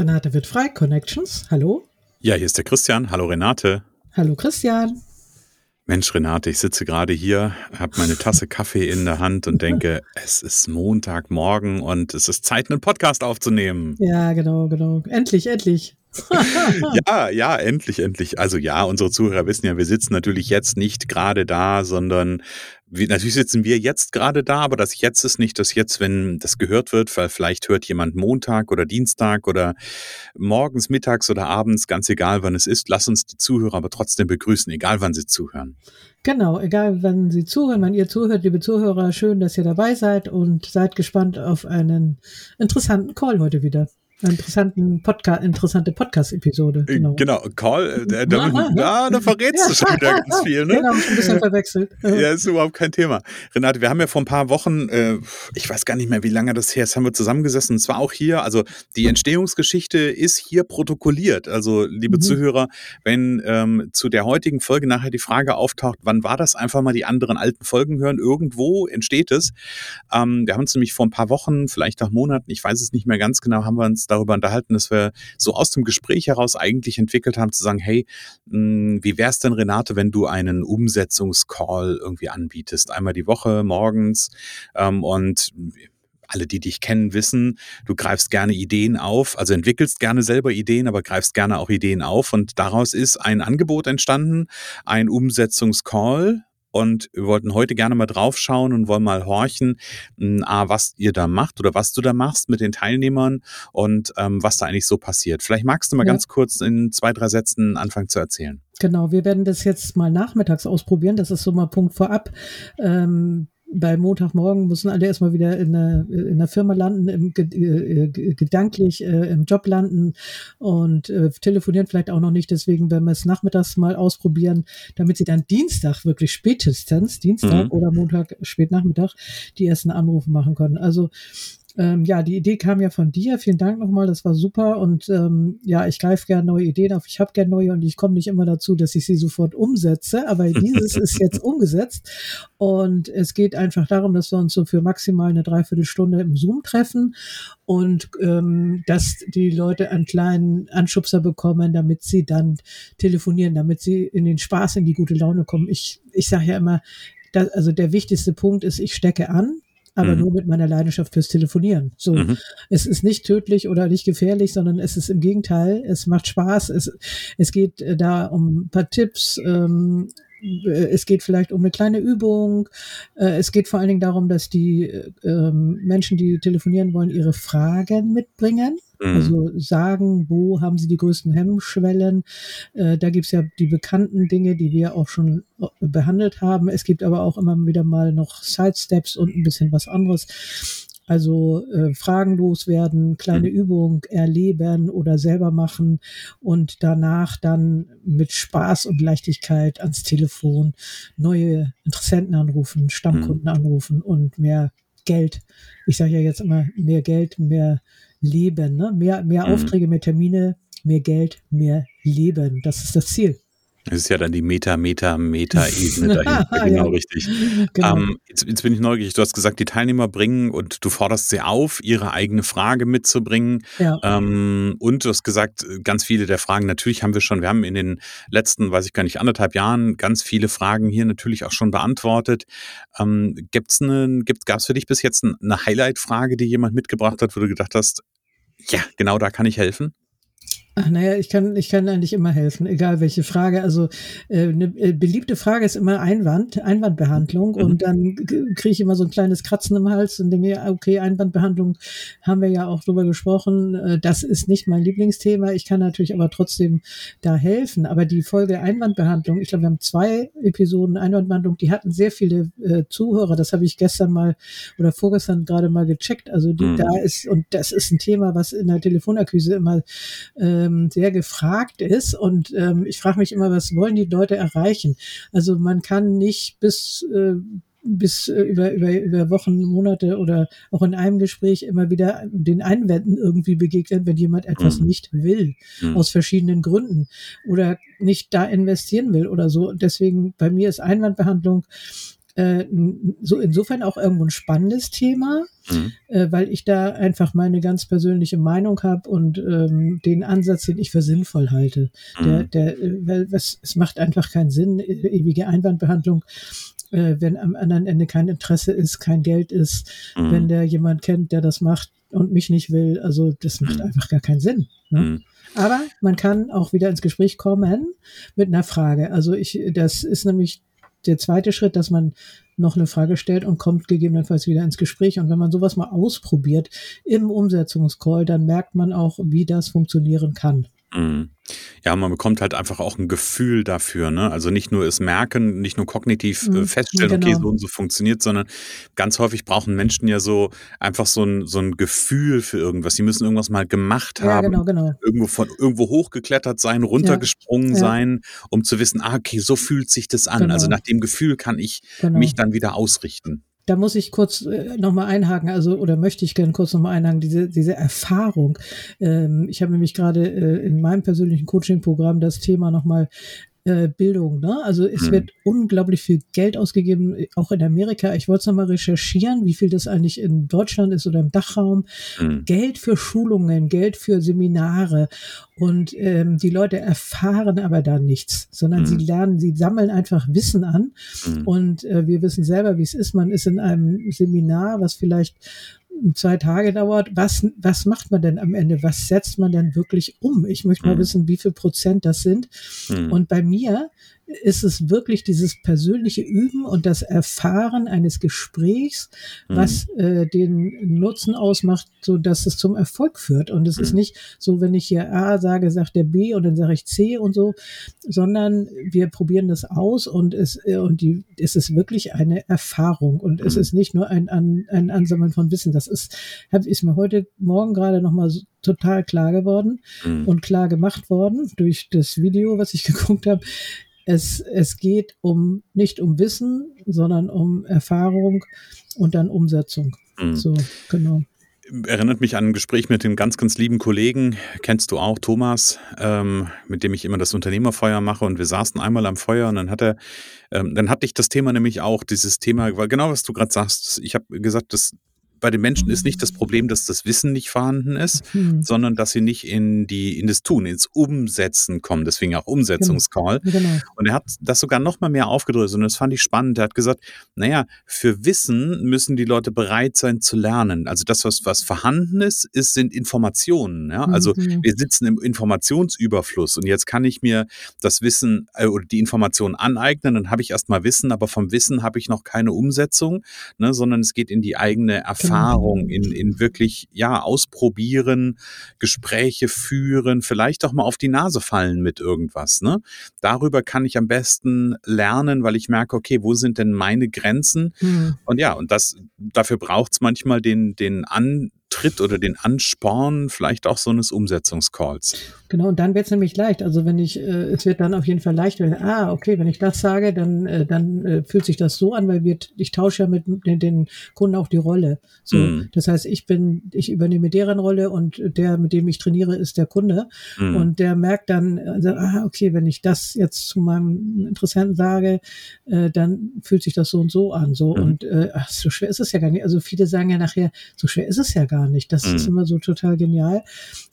Renate wird frei, Connections. Hallo. Ja, hier ist der Christian. Hallo Renate. Hallo Christian. Mensch, Renate, ich sitze gerade hier, habe meine Tasse Kaffee in der Hand und denke, es ist Montagmorgen und es ist Zeit, einen Podcast aufzunehmen. Ja, genau, genau. Endlich, endlich. ja, ja, endlich, endlich. Also ja, unsere Zuhörer wissen ja, wir sitzen natürlich jetzt nicht gerade da, sondern wir, natürlich sitzen wir jetzt gerade da, aber das Jetzt ist nicht das Jetzt, wenn das gehört wird, weil vielleicht hört jemand Montag oder Dienstag oder morgens, mittags oder abends, ganz egal wann es ist. Lass uns die Zuhörer aber trotzdem begrüßen, egal wann sie zuhören. Genau, egal wann Sie zuhören, wenn ihr zuhört, liebe Zuhörer, schön, dass ihr dabei seid und seid gespannt auf einen interessanten Call heute wieder interessanten Podcast, interessante Podcast-Episode. Äh, genau. genau, Call, äh, da, da, da verrätst du schon wieder ganz viel, ne? Genau, ein bisschen verwechselt. Ja, ist überhaupt kein Thema. Renate, wir haben ja vor ein paar Wochen, äh, ich weiß gar nicht mehr, wie lange das her ist, haben wir zusammengesessen. Und zwar auch hier, also die Entstehungsgeschichte ist hier protokolliert. Also, liebe mhm. Zuhörer, wenn ähm, zu der heutigen Folge nachher die Frage auftaucht, wann war das, einfach mal die anderen alten Folgen hören. Irgendwo entsteht es. Ähm, wir haben uns nämlich vor ein paar Wochen, vielleicht auch Monaten, ich weiß es nicht mehr ganz genau, haben wir uns darüber unterhalten, dass wir so aus dem Gespräch heraus eigentlich entwickelt haben, zu sagen, hey, hm, wie wär's denn, Renate, wenn du einen Umsetzungscall irgendwie anbietest? Einmal die Woche, morgens ähm, und alle, die dich kennen, wissen, du greifst gerne Ideen auf, also entwickelst gerne selber Ideen, aber greifst gerne auch Ideen auf. Und daraus ist ein Angebot entstanden, ein Umsetzungscall, und wir wollten heute gerne mal draufschauen und wollen mal horchen, hm, A, was ihr da macht oder was du da machst mit den Teilnehmern und ähm, was da eigentlich so passiert. Vielleicht magst du mal ja. ganz kurz in zwei, drei Sätzen anfangen zu erzählen. Genau, wir werden das jetzt mal nachmittags ausprobieren. Das ist so mal Punkt vorab. Ähm, bei Montagmorgen müssen alle erstmal wieder in der, in der Firma landen, im, äh, gedanklich äh, im Job landen und äh, telefonieren vielleicht auch noch nicht. Deswegen werden wir es nachmittags mal ausprobieren, damit sie dann Dienstag wirklich spätestens, Dienstag mhm. oder Montag spätnachmittag, die ersten Anrufe machen können. Also ähm, ja, die Idee kam ja von dir. Vielen Dank nochmal, das war super. Und ähm, ja, ich greife gerne neue Ideen auf. Ich habe gerne neue und ich komme nicht immer dazu, dass ich sie sofort umsetze. Aber dieses ist jetzt umgesetzt. Und es geht einfach darum, dass wir uns so für maximal eine Dreiviertelstunde im Zoom treffen und ähm, dass die Leute einen kleinen Anschubser bekommen, damit sie dann telefonieren, damit sie in den Spaß, in die gute Laune kommen. Ich, ich sage ja immer, dass, also der wichtigste Punkt ist, ich stecke an aber mhm. nur mit meiner Leidenschaft fürs Telefonieren. So, mhm. es ist nicht tödlich oder nicht gefährlich, sondern es ist im Gegenteil, es macht Spaß. Es, es geht äh, da um ein paar Tipps. Ähm, äh, es geht vielleicht um eine kleine Übung. Äh, es geht vor allen Dingen darum, dass die ähm, Menschen, die telefonieren wollen, ihre Fragen mitbringen. Mhm. Also sagen, wo haben sie die größten Hemmschwellen. Äh, da gibt's ja die bekannten Dinge, die wir auch schon äh, behandelt haben. Es gibt aber auch immer wieder mal noch Sidesteps und ein bisschen was anderes. Also äh, Fragen loswerden, kleine mhm. Übung erleben oder selber machen und danach dann mit Spaß und Leichtigkeit ans Telefon neue Interessenten anrufen, Stammkunden mhm. anrufen und mehr Geld. Ich sage ja jetzt immer mehr Geld, mehr Leben, ne? mehr, mehr mhm. Aufträge, mehr Termine, mehr Geld, mehr Leben. Das ist das Ziel. Das ist ja dann die Meta, Meta, Meta-Ebene dahinter, genau ja. richtig. Genau. Ähm, jetzt, jetzt, bin ich neugierig. Du hast gesagt, die Teilnehmer bringen und du forderst sie auf, ihre eigene Frage mitzubringen. Ja. Ähm, und du hast gesagt, ganz viele der Fragen, natürlich haben wir schon, wir haben in den letzten, weiß ich gar nicht, anderthalb Jahren ganz viele Fragen hier natürlich auch schon beantwortet. Ähm, gibt's eine, gibt, gab es für dich bis jetzt eine Highlight-Frage, die jemand mitgebracht hat, wo du gedacht hast, ja, genau da kann ich helfen? Ach naja, ich kann, ich kann eigentlich immer helfen, egal welche Frage. Also äh, eine äh, beliebte Frage ist immer Einwand, Einwandbehandlung. Mhm. Und dann kriege ich immer so ein kleines Kratzen im Hals und denke, okay, Einwandbehandlung haben wir ja auch drüber gesprochen. Äh, das ist nicht mein Lieblingsthema. Ich kann natürlich aber trotzdem da helfen. Aber die Folge Einwandbehandlung, ich glaube, wir haben zwei Episoden Einwandbehandlung, die hatten sehr viele äh, Zuhörer. Das habe ich gestern mal oder vorgestern gerade mal gecheckt. Also die, mhm. da ist, und das ist ein Thema, was in der Telefonakquise immer äh, ähm, sehr gefragt ist. Und ähm, ich frage mich immer, was wollen die Leute erreichen? Also man kann nicht bis äh, bis äh, über, über, über Wochen, Monate oder auch in einem Gespräch immer wieder den Einwänden irgendwie begegnen, wenn jemand etwas mhm. nicht will, mhm. aus verschiedenen Gründen oder nicht da investieren will oder so. deswegen bei mir ist Einwandbehandlung äh, so insofern auch irgendwo ein spannendes Thema, mhm. äh, weil ich da einfach meine ganz persönliche Meinung habe und ähm, den Ansatz, den ich für sinnvoll halte. Mhm. Der, der, äh, weil was, es macht einfach keinen Sinn, e, ewige Einwandbehandlung, äh, wenn am anderen Ende kein Interesse ist, kein Geld ist, mhm. wenn der jemand kennt, der das macht und mich nicht will. Also das macht mhm. einfach gar keinen Sinn. Ne? Mhm. Aber man kann auch wieder ins Gespräch kommen mit einer Frage. Also ich, das ist nämlich der zweite Schritt, dass man noch eine Frage stellt und kommt gegebenenfalls wieder ins Gespräch. Und wenn man sowas mal ausprobiert im Umsetzungscall, dann merkt man auch, wie das funktionieren kann. Mhm. Ja, man bekommt halt einfach auch ein Gefühl dafür, ne? Also nicht nur es merken, nicht nur kognitiv äh, mhm, feststellen, genau. okay, so und so funktioniert, sondern ganz häufig brauchen Menschen ja so einfach so ein, so ein Gefühl für irgendwas. Die müssen irgendwas mal gemacht haben, ja, genau, genau. irgendwo von irgendwo hochgeklettert sein, runtergesprungen ja, sein, um zu wissen, ah, okay, so fühlt sich das an. Also genau. Nach dem Gefühl kann ich genau. mich dann wieder ausrichten da muss ich kurz äh, nochmal einhaken, also oder möchte ich gerne kurz nochmal einhaken, diese, diese Erfahrung. Ähm, ich habe nämlich gerade äh, in meinem persönlichen Coaching-Programm das Thema nochmal äh, Bildung. Ne? Also es mhm. wird unglaublich viel Geld ausgegeben, auch in Amerika. Ich wollte es nochmal recherchieren, wie viel das eigentlich in Deutschland ist oder im Dachraum. Mhm. Geld für Schulungen, Geld für Seminare. Und ähm, die Leute erfahren aber da nichts, sondern mhm. sie lernen, sie sammeln einfach Wissen an. Mhm. Und äh, wir wissen selber, wie es ist. Man ist in einem Seminar, was vielleicht zwei Tage dauert, was, was macht man denn am Ende? Was setzt man denn wirklich um? Ich möchte mal mhm. wissen, wie viel Prozent das sind. Mhm. Und bei mir ist es wirklich dieses persönliche Üben und das Erfahren eines Gesprächs, mhm. was äh, den Nutzen ausmacht, so dass es zum Erfolg führt. Und es mhm. ist nicht so, wenn ich hier A sage, sagt der B und dann sage ich C und so, sondern wir probieren das aus und es äh, und die es ist wirklich eine Erfahrung und mhm. es ist nicht nur ein, ein, ein Ansammeln von Wissen. Das ist hab, ist mir heute Morgen gerade noch mal so total klar geworden mhm. und klar gemacht worden durch das Video, was ich geguckt habe es, es geht um nicht um Wissen, sondern um Erfahrung und dann Umsetzung. Mhm. So, genau erinnert mich an ein Gespräch mit dem ganz, ganz lieben Kollegen, kennst du auch, Thomas, ähm, mit dem ich immer das Unternehmerfeuer mache und wir saßen einmal am Feuer und dann hat er, ähm, dann hatte ich das Thema nämlich auch, dieses Thema, weil genau was du gerade sagst, ich habe gesagt, das bei den Menschen ist nicht das Problem, dass das Wissen nicht vorhanden ist, mhm. sondern dass sie nicht in die in das Tun, ins Umsetzen kommen. Deswegen auch Umsetzungscall. Genau. Genau. Und er hat das sogar noch mal mehr aufgedröselt und das fand ich spannend. Er hat gesagt, naja, für Wissen müssen die Leute bereit sein zu lernen. Also das, was, was vorhanden ist, ist sind Informationen. Ja? Also mhm. wir sitzen im Informationsüberfluss und jetzt kann ich mir das Wissen äh, oder die Informationen aneignen, dann habe ich erstmal Wissen, aber vom Wissen habe ich noch keine Umsetzung, ne, sondern es geht in die eigene Erfahrung Erfahrung, in, in wirklich, ja, ausprobieren, Gespräche führen, vielleicht auch mal auf die Nase fallen mit irgendwas. Ne? Darüber kann ich am besten lernen, weil ich merke, okay, wo sind denn meine Grenzen? Mhm. Und ja, und das, dafür braucht es manchmal den, den An Tritt oder den Ansporn vielleicht auch so eines Umsetzungscalls. Genau, und dann wird es nämlich leicht. Also wenn ich, äh, es wird dann auf jeden Fall leicht, wenn, ah, okay, wenn ich das sage, dann, äh, dann äh, fühlt sich das so an, weil wir, ich tausche ja mit den, den Kunden auch die Rolle. So, mm. das heißt, ich bin, ich übernehme deren Rolle und der, mit dem ich trainiere, ist der Kunde. Mm. Und der merkt dann, also, ah, okay, wenn ich das jetzt zu meinem Interessenten sage, äh, dann fühlt sich das so und so an. So mm. und äh, ach, so schwer ist es ja gar nicht. Also viele sagen ja nachher, so schwer ist es ja gar nicht. Das ist mhm. immer so total genial.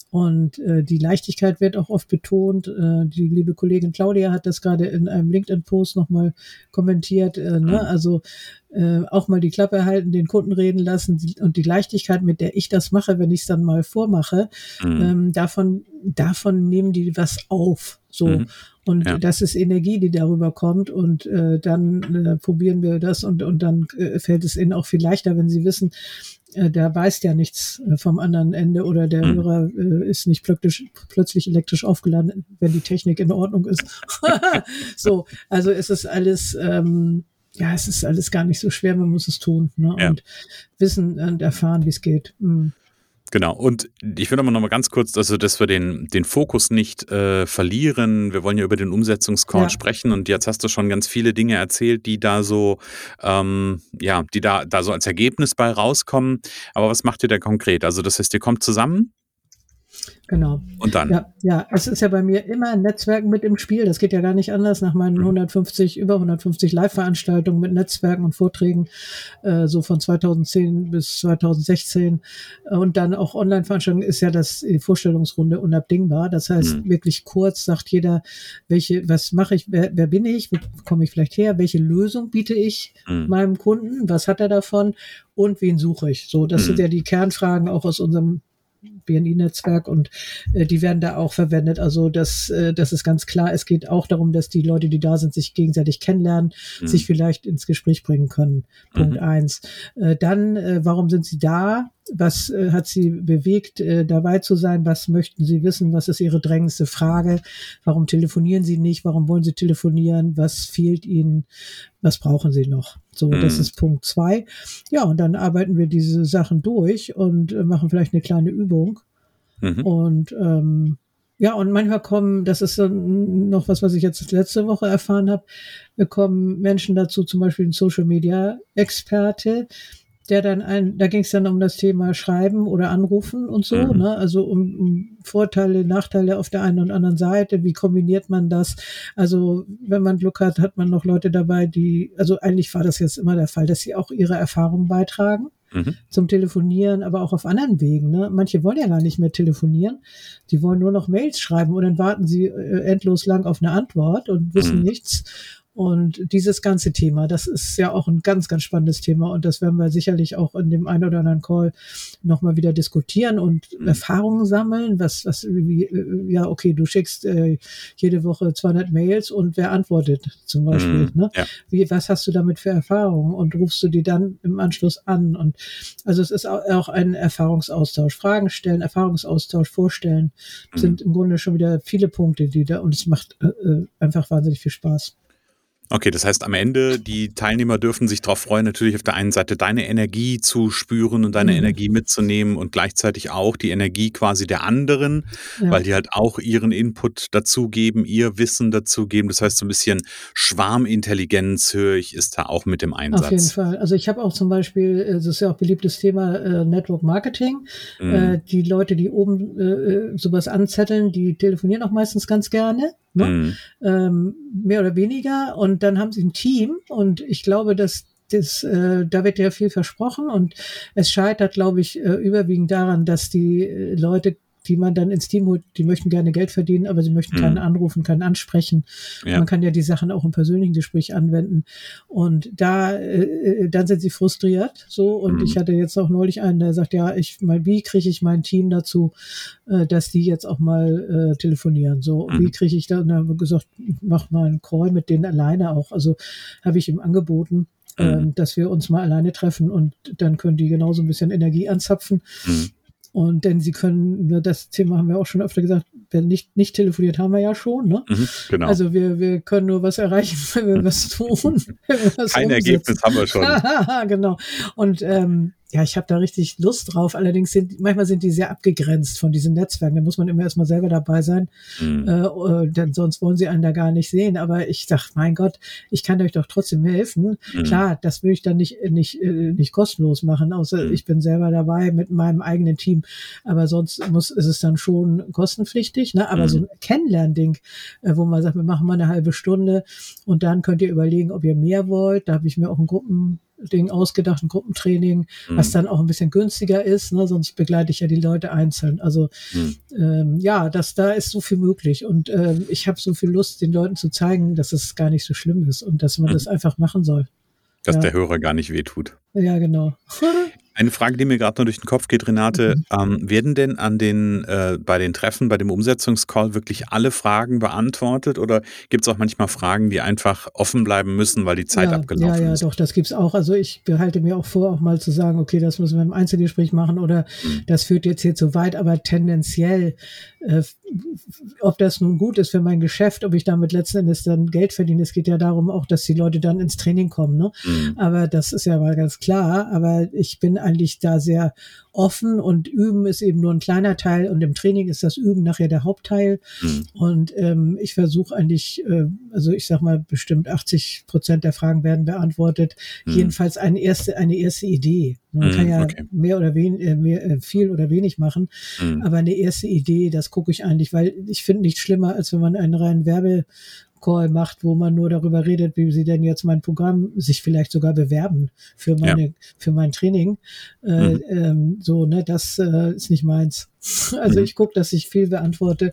Und äh, die Leichtigkeit wird auch oft betont. Äh, die liebe Kollegin Claudia hat das gerade in einem LinkedIn-Post nochmal kommentiert. Äh, ne? Mhm. Also äh, auch mal die Klappe halten, den Kunden reden lassen die, und die Leichtigkeit, mit der ich das mache, wenn ich es dann mal vormache, mhm. ähm, davon, davon nehmen die was auf. So. Mhm. Und ja. das ist Energie, die darüber kommt. Und äh, dann äh, probieren wir das und, und dann äh, fällt es ihnen auch viel leichter, wenn sie wissen, äh, der weiß ja nichts äh, vom anderen Ende oder der mhm. Hörer äh, ist nicht plötzlich, plötzlich elektrisch aufgeladen, wenn die Technik in Ordnung ist. so, also es ist alles, ähm, ja, es ist alles gar nicht so schwer, man muss es tun ne? Ja. und wissen und erfahren, wie es geht. Mhm. Genau, und ich will aber noch mal ganz kurz, also dass wir den, den Fokus nicht äh, verlieren. Wir wollen ja über den Umsetzungscall ja. sprechen und jetzt hast du schon ganz viele Dinge erzählt, die da so, ähm, ja, die da, da so als Ergebnis bei rauskommen. Aber was macht ihr da konkret? Also das heißt, ihr kommt zusammen Genau. Und dann? Ja, ja, es ist ja bei mir immer ein Netzwerken mit im Spiel. Das geht ja gar nicht anders nach meinen 150, mhm. über 150 Live-Veranstaltungen mit Netzwerken und Vorträgen, äh, so von 2010 bis 2016. Und dann auch Online-Veranstaltungen ist ja das, die Vorstellungsrunde unabdingbar. Das heißt, mhm. wirklich kurz sagt jeder, welche, was mache ich, wer, wer bin ich, wo komme ich vielleicht her, welche Lösung biete ich mhm. meinem Kunden, was hat er davon und wen suche ich? So, das mhm. sind ja die Kernfragen auch aus unserem BNI-Netzwerk und äh, die werden da auch verwendet. Also das, äh, das ist ganz klar. Es geht auch darum, dass die Leute, die da sind, sich gegenseitig kennenlernen, mhm. sich vielleicht ins Gespräch bringen können. Punkt mhm. eins. Äh, dann, äh, warum sind sie da? Was äh, hat Sie bewegt, äh, dabei zu sein? Was möchten Sie wissen? Was ist Ihre drängendste Frage? Warum telefonieren Sie nicht? Warum wollen Sie telefonieren? Was fehlt Ihnen? Was brauchen Sie noch? So, mhm. das ist Punkt zwei. Ja, und dann arbeiten wir diese Sachen durch und äh, machen vielleicht eine kleine Übung. Mhm. Und ähm, ja, und manchmal kommen, das ist noch was, was ich jetzt letzte Woche erfahren habe, kommen Menschen dazu, zum Beispiel ein Social Media Experte, der dann ein, da ging es dann um das Thema Schreiben oder Anrufen und so, mhm. ne? Also um, um Vorteile, Nachteile auf der einen und anderen Seite, wie kombiniert man das? Also wenn man Glück hat, hat man noch Leute dabei, die, also eigentlich war das jetzt immer der Fall, dass sie auch ihre Erfahrungen beitragen. Mhm. Zum Telefonieren, aber auch auf anderen Wegen. Ne? Manche wollen ja gar nicht mehr telefonieren. Die wollen nur noch Mails schreiben und dann warten sie äh, endlos lang auf eine Antwort und wissen mhm. nichts. Und dieses ganze Thema, das ist ja auch ein ganz, ganz spannendes Thema und das werden wir sicherlich auch in dem einen oder anderen Call nochmal wieder diskutieren und mhm. Erfahrungen sammeln. Was, was, wie, äh, ja, okay, du schickst äh, jede Woche 200 Mails und wer antwortet zum Beispiel? Mhm, ne? Ja. Wie, was hast du damit für Erfahrungen und rufst du die dann im Anschluss an? Und also es ist auch ein Erfahrungsaustausch. Fragen stellen, Erfahrungsaustausch, vorstellen mhm. sind im Grunde schon wieder viele Punkte, die da und es macht äh, äh einfach wahnsinnig viel Spaß. Okay, das heißt am Ende, die Teilnehmer dürfen sich darauf freuen, natürlich auf der einen Seite deine Energie zu spüren und deine mhm. Energie mitzunehmen und gleichzeitig auch die Energie quasi der anderen, ja. weil die halt auch ihren Input dazugeben, ihr Wissen dazugeben. Das heißt, so ein bisschen Schwarmintelligenz, höre ich, ist da auch mit dem Einsatz. Auf jeden Fall. Also ich habe auch zum Beispiel, äh, das ist ja auch beliebtes Thema, äh, Network Marketing. Mhm. Äh, die Leute, die oben sowas anzetteln, die telefonieren auch meistens ganz gerne. Ne? Mhm. Ähm, mehr oder weniger. Und dann haben sie ein Team und ich glaube, dass das, äh, da wird ja viel versprochen und es scheitert, glaube ich, äh, überwiegend daran, dass die äh, Leute die man dann ins Team holt, die möchten gerne Geld verdienen, aber sie möchten keinen mhm. anrufen, keinen ansprechen. Ja. Man kann ja die Sachen auch im persönlichen Gespräch anwenden. Und da, äh, äh dann sind sie frustriert, so. Und mhm. ich hatte jetzt auch neulich einen, der sagt, ja, ich mal, wie kriege ich mein Team dazu, äh, dass die jetzt auch mal äh, telefonieren? So, mhm. wie kriege ich da? Und dann haben wir gesagt, mach mal einen Call mit denen alleine auch. Also habe ich ihm angeboten. Mhm. Ähm, dass wir uns mal alleine treffen und dann können die genauso ein bisschen Energie anzapfen. Mhm. Und denn sie können, das Thema haben wir auch schon öfter gesagt, wer nicht, nicht telefoniert, haben wir ja schon. Ne? Mhm, genau. Also wir, wir können nur was erreichen, wenn wir was tun. Was Ein Ergebnis haben wir schon. genau. Und ähm, ja, ich habe da richtig Lust drauf. Allerdings sind manchmal sind die sehr abgegrenzt von diesen Netzwerken. Da muss man immer erstmal selber dabei sein, mhm. äh, äh denn sonst wollen sie einen da gar nicht sehen. Aber ich dachte, mein Gott, ich kann euch doch trotzdem helfen. Mhm. Klar, das will ich dann nicht nicht äh, nicht kostenlos machen, außer mhm. ich bin selber dabei mit meinem eigenen Team. Aber sonst muss ist es dann schon kostenpflichtig. Ne? Aber so mhm. ein Kennenlernding, äh, wo man sagt, wir machen mal eine halbe Stunde und dann könnt ihr überlegen, ob ihr mehr wollt. Da habe ich mir auch ein Gruppen Gruppending ausgedacht, ein Gruppentraining, mhm. was dann auch ein bisschen günstiger ist, ne? sonst begleite ich ja die Leute einzeln. Also mhm. ähm, ja, das, da ist so viel möglich und ähm, ich habe so viel Lust, den Leuten zu zeigen, dass es gar nicht so schlimm ist und dass man mhm. das einfach machen soll. Dass ja. der Hörer gar nicht wehtut. Ja, genau. Eine Frage, die mir gerade noch durch den Kopf geht, Renate, mhm. ähm, werden denn an den, äh, bei den Treffen, bei dem Umsetzungscall wirklich alle Fragen beantwortet oder gibt es auch manchmal Fragen, die einfach offen bleiben müssen, weil die Zeit ja, abgelaufen ist? Ja, ja, ist? doch, das gibt es auch. Also ich behalte mir auch vor, auch mal zu sagen, okay, das müssen wir im Einzelgespräch machen oder mhm. das führt jetzt hier zu weit, aber tendenziell, äh, ob das nun gut ist für mein Geschäft, ob ich damit letzten Endes dann Geld verdiene, es geht ja darum auch, dass die Leute dann ins Training kommen. Ne? Mhm. Aber das ist ja mal ganz klar. Aber ich bin eigentlich da sehr offen und Üben ist eben nur ein kleiner Teil und im Training ist das Üben nachher der Hauptteil. Mhm. Und ähm, ich versuche eigentlich, äh, also ich sag mal, bestimmt 80 Prozent der Fragen werden beantwortet. Mhm. Jedenfalls eine erste, eine erste Idee. Man mhm, kann ja okay. mehr oder wen, äh, mehr, äh, viel oder wenig machen, mhm. aber eine erste Idee, das gucke ich eigentlich, weil ich finde nichts schlimmer, als wenn man einen reinen Werbe Call macht, wo man nur darüber redet, wie sie denn jetzt mein Programm sich vielleicht sogar bewerben für meine, ja. für mein Training. Äh, mhm. ähm, so, ne, das äh, ist nicht meins. Also mhm. ich gucke, dass ich viel beantworte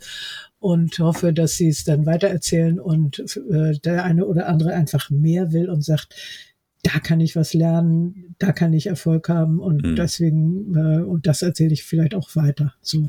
und hoffe, dass sie es dann weitererzählen und äh, der eine oder andere einfach mehr will und sagt, da kann ich was lernen, da kann ich Erfolg haben und mhm. deswegen, äh, und das erzähle ich vielleicht auch weiter. So.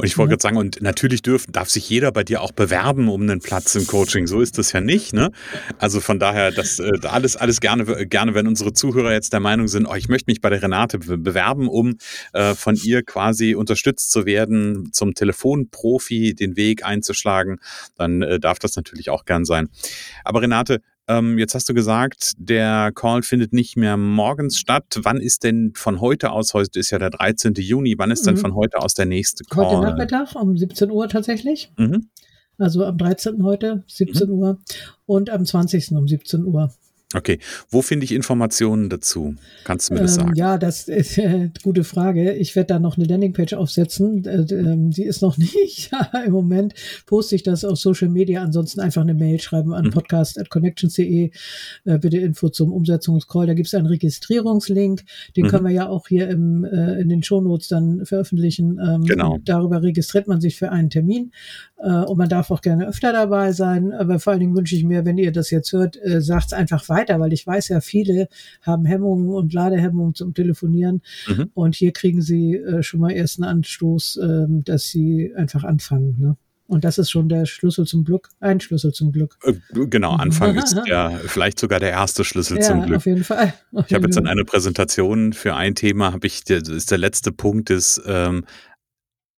Und ich wollte ja. gerade sagen, und natürlich dürfen, darf sich jeder bei dir auch bewerben um einen Platz im Coaching. So ist das ja nicht. Ne? Also von daher, das äh, alles, alles gerne, gerne, wenn unsere Zuhörer jetzt der Meinung sind, oh, ich möchte mich bei der Renate bewerben, um äh, von ihr quasi unterstützt zu werden, zum Telefonprofi den Weg einzuschlagen, dann äh, darf das natürlich auch gern sein. Aber Renate, ähm, jetzt hast du gesagt, der Call findet nicht mehr morgens statt. Wann ist denn von heute aus, heute ist ja der 13. Juni, wann ist mhm. denn von heute aus der nächste Call? Heute Nachmittag um 17 Uhr tatsächlich. Mhm. Also am 13. heute, 17 mhm. Uhr und am 20. um 17 Uhr. Okay, wo finde ich Informationen dazu? Kannst du mir das ähm, sagen? Ja, das ist äh, eine gute Frage. Ich werde da noch eine Landingpage aufsetzen. Äh, äh, die ist noch nicht. Im Moment poste ich das auf Social Media. Ansonsten einfach eine Mail schreiben an mhm. podcast.connections.de. Äh, bitte Info zum Umsetzungscall. Da gibt es einen Registrierungslink. Den mhm. können wir ja auch hier im, äh, in den Shownotes dann veröffentlichen. Ähm, genau. Darüber registriert man sich für einen Termin. Äh, und man darf auch gerne öfter dabei sein. Aber vor allen Dingen wünsche ich mir, wenn ihr das jetzt hört, sagt es einfach weiter, weil ich weiß ja, viele haben Hemmungen und Ladehemmungen zum Telefonieren. Mhm. Und hier kriegen sie äh, schon mal ersten Anstoß, äh, dass sie einfach anfangen. Ne? Und das ist schon der Schlüssel zum Glück, ein Schlüssel zum Glück. Äh, genau, Anfang ist ja vielleicht sogar der erste Schlüssel ja, zum Glück. Auf jeden Fall. Auf ich habe jetzt dann eine Präsentation für ein Thema, habe ich, das ist der letzte Punkt, ist ähm,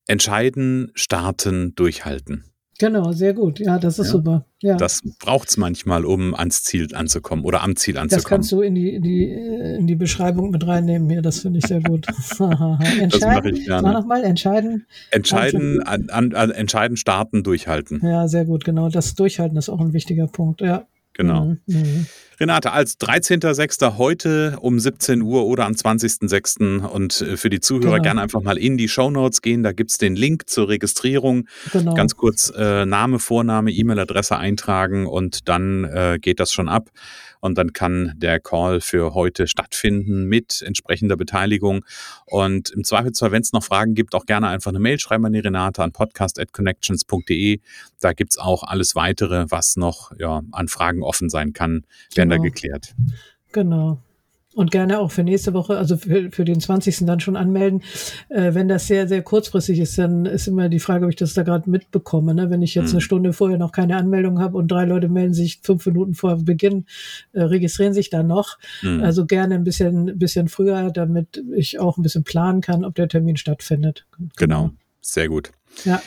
entscheiden, starten, durchhalten. Genau, sehr gut. Ja, das ist ja, super. Ja. Das braucht es manchmal, um ans Ziel anzukommen oder am Ziel anzukommen. Das kannst du in die, in die, in die Beschreibung mit reinnehmen hier. Das finde ich sehr gut. entscheiden, das mache ich gerne. nochmal, entscheiden. Entscheiden, an, an, an, entscheiden, starten, durchhalten. Ja, sehr gut, genau. Das Durchhalten ist auch ein wichtiger Punkt. Ja. Genau. Mhm. Renate, als 13.06. heute um 17 Uhr oder am 20.06. und äh, für die Zuhörer genau. gerne einfach mal in die Show Notes gehen. Da gibt es den Link zur Registrierung. Genau. Ganz kurz äh, Name, Vorname, E-Mail-Adresse eintragen und dann äh, geht das schon ab und dann kann der Call für heute stattfinden mit entsprechender Beteiligung. Und im Zweifelsfall, wenn es noch Fragen gibt, auch gerne einfach eine Mail schreiben an die Renate an podcast.connections.de. Da gibt es auch alles weitere, was noch ja, an Fragen offen sein kann, werden genau. da geklärt. Genau. Und gerne auch für nächste Woche, also für, für den 20. dann schon anmelden. Äh, wenn das sehr, sehr kurzfristig ist, dann ist immer die Frage, ob ich das da gerade mitbekomme. Ne? Wenn ich jetzt mhm. eine Stunde vorher noch keine Anmeldung habe und drei Leute melden sich fünf Minuten vor Beginn, äh, registrieren sich dann noch. Mhm. Also gerne ein bisschen, bisschen früher, damit ich auch ein bisschen planen kann, ob der Termin stattfindet. Genau, sehr gut. Ja.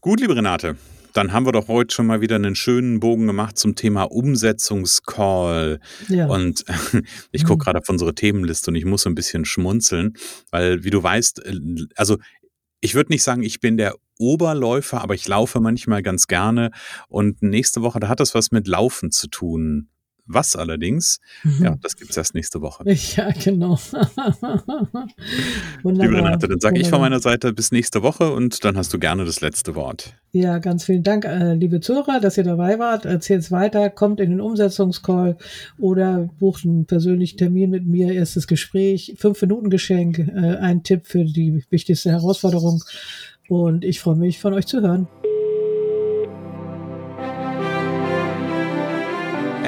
Gut, liebe Renate. Dann haben wir doch heute schon mal wieder einen schönen Bogen gemacht zum Thema Umsetzungscall. Ja. Und ich gucke mhm. gerade auf unsere Themenliste und ich muss so ein bisschen schmunzeln, weil, wie du weißt, äh, also ich würde nicht sagen, ich bin der Oberläufer, aber ich laufe manchmal ganz gerne. Und nächste Woche, da hat das was mit Laufen zu tun Was allerdings, mhm. ja, das gibt es erst nächste Woche. Ja, genau. Liebe Renate, dann sage ich von meiner Seite bis nächste Woche und dann hast du gerne das letzte Wort. Ja, ganz vielen Dank, äh, liebe Zuhörer, dass ihr dabei wart. Erzählt es weiter, kommt in den Umsetzungscall oder bucht einen persönlichen Termin mit mir, erstes Gespräch, fünf Minuten Geschenk, äh, ein Tipp für die wichtigste Herausforderung. Und ich freue mich, von euch zu hören.